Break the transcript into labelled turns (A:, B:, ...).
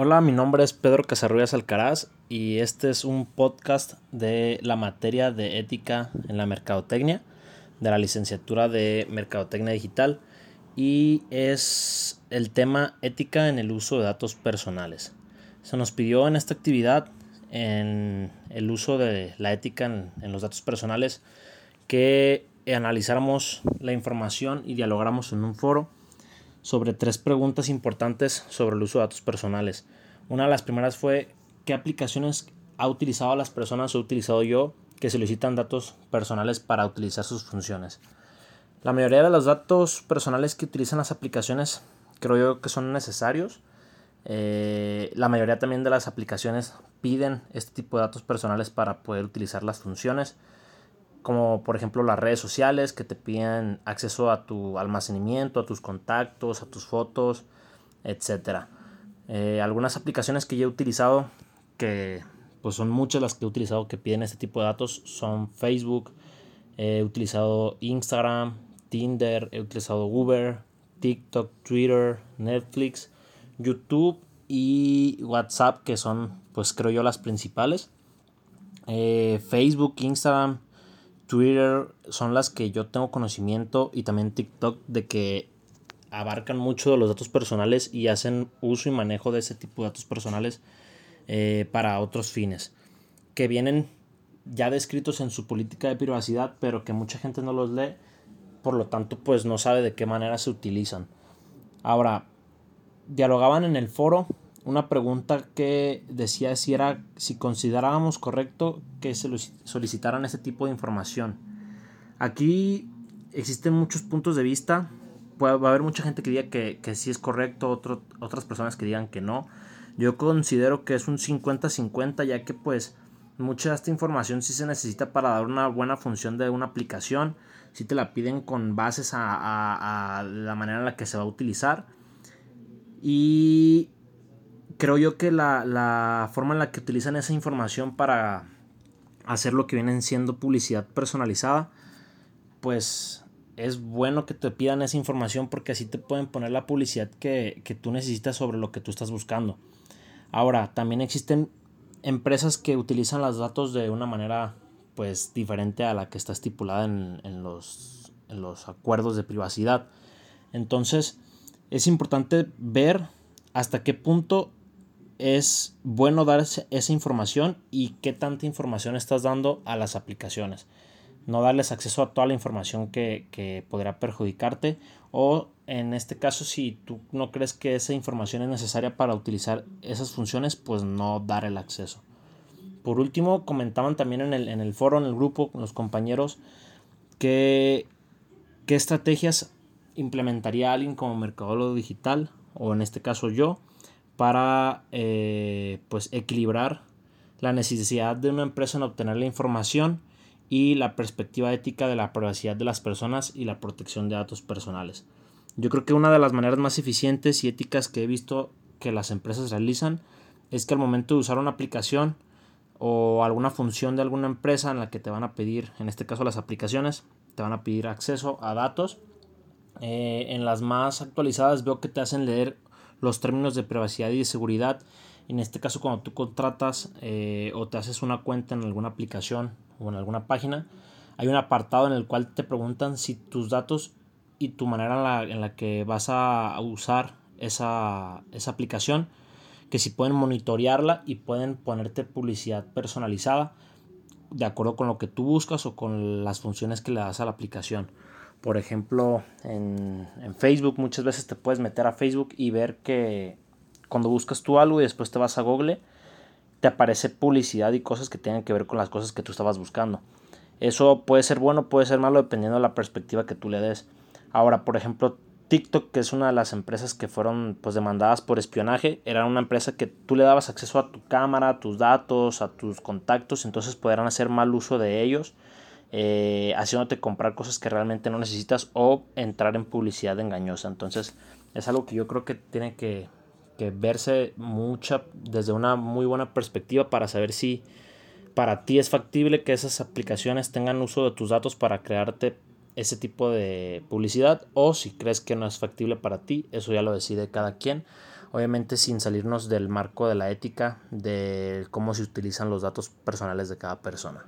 A: Hola, mi nombre es Pedro Casarrubias Alcaraz y este es un podcast de la materia de ética en la mercadotecnia, de la licenciatura de Mercadotecnia Digital y es el tema ética en el uso de datos personales. Se nos pidió en esta actividad, en el uso de la ética en, en los datos personales, que analizáramos la información y dialogáramos en un foro sobre tres preguntas importantes sobre el uso de datos personales. Una de las primeras fue qué aplicaciones ha utilizado las personas o he utilizado yo que solicitan datos personales para utilizar sus funciones. La mayoría de los datos personales que utilizan las aplicaciones creo yo que son necesarios. Eh, la mayoría también de las aplicaciones piden este tipo de datos personales para poder utilizar las funciones como por ejemplo las redes sociales que te piden acceso a tu almacenamiento, a tus contactos, a tus fotos, etc. Eh, algunas aplicaciones que yo he utilizado, que pues son muchas las que he utilizado que piden este tipo de datos, son Facebook, he utilizado Instagram, Tinder, he utilizado Uber, TikTok, Twitter, Netflix, YouTube y WhatsApp, que son pues creo yo las principales. Eh, Facebook, Instagram, Twitter son las que yo tengo conocimiento y también TikTok de que abarcan mucho de los datos personales y hacen uso y manejo de ese tipo de datos personales eh, para otros fines que vienen ya descritos en su política de privacidad pero que mucha gente no los lee por lo tanto pues no sabe de qué manera se utilizan. Ahora dialogaban en el foro una pregunta que decía si era si considerábamos correcto que se solicitaran ese tipo de información. Aquí existen muchos puntos de vista. va a haber mucha gente que diga que, que sí es correcto, otras personas que digan que no. Yo considero que es un 50-50 ya que pues mucha de esta información sí se necesita para dar una buena función de una aplicación. Si te la piden con bases a, a la manera en la que se va a utilizar. Y creo yo que la, forma en la que utilizan esa información para hacer lo que vienen siendo publicidad personalizada, pues es bueno que te pidan esa información porque así te pueden poner la publicidad que, tú necesitas sobre lo que tú estás buscando. Ahora, también existen empresas que utilizan los datos de una manera pues diferente a la que está estipulada en, en, los, en los acuerdos de privacidad. Entonces, es importante ver hasta qué punto es bueno dar esa información y qué tanta información estás dando a las aplicaciones. No darles acceso a toda la información que, que perjudicarte o en este caso si tú no crees que esa información es necesaria para utilizar esas funciones pues no dar el acceso. Por último comentaban también en el, en el foro, en el grupo, con los compañeros que qué estrategias implementaría alguien como mercadólogo digital o en este caso yo para eh, pues equilibrar la necesidad de una empresa en obtener la información y la perspectiva ética de la privacidad de las personas y la protección de datos personales. Yo creo que una de las maneras más eficientes y éticas que he visto que las empresas realizan es que al momento de usar una aplicación o alguna función de alguna empresa en la que te van a pedir, en este caso las aplicaciones, te van a pedir acceso a datos. Eh, en las más actualizadas veo que te hacen leer los términos de privacidad y de seguridad. En este caso, cuando tú contratas eh, o te haces una cuenta en alguna aplicación o en alguna página, hay un apartado en el cual te preguntan si tus datos y tu manera en la, que vas a usar esa, esa aplicación, que si pueden monitorearla y pueden ponerte publicidad personalizada de acuerdo con lo que tú buscas o con las funciones que le das a la aplicación. Por ejemplo, en, Facebook muchas veces te puedes meter a Facebook y ver que cuando buscas tú algo y después te vas a Google, te aparece publicidad y cosas que tienen que ver con las cosas que tú estabas buscando. Eso puede ser bueno, puede ser malo dependiendo de la perspectiva que tú le des. Ahora, por ejemplo, TikTok, que es una de las empresas que fueron pues demandadas por espionaje, era una empresa que tú le dabas acceso a tu cámara, a tus datos, a tus contactos, entonces podrán hacer mal uso de ellos eh, haciéndote comprar cosas que realmente no necesitas o entrar en publicidad engañosa. Entonces es algo que yo creo que tiene que, verse mucha desde una muy buena perspectiva para saber si para ti es factible que esas aplicaciones tengan uso de tus datos para crearte ese tipo de publicidad o si crees que no es factible para ti, eso ya lo decide cada quien. obviamente sin salirnos del marco de la ética de cómo se utilizan los datos personales de cada persona.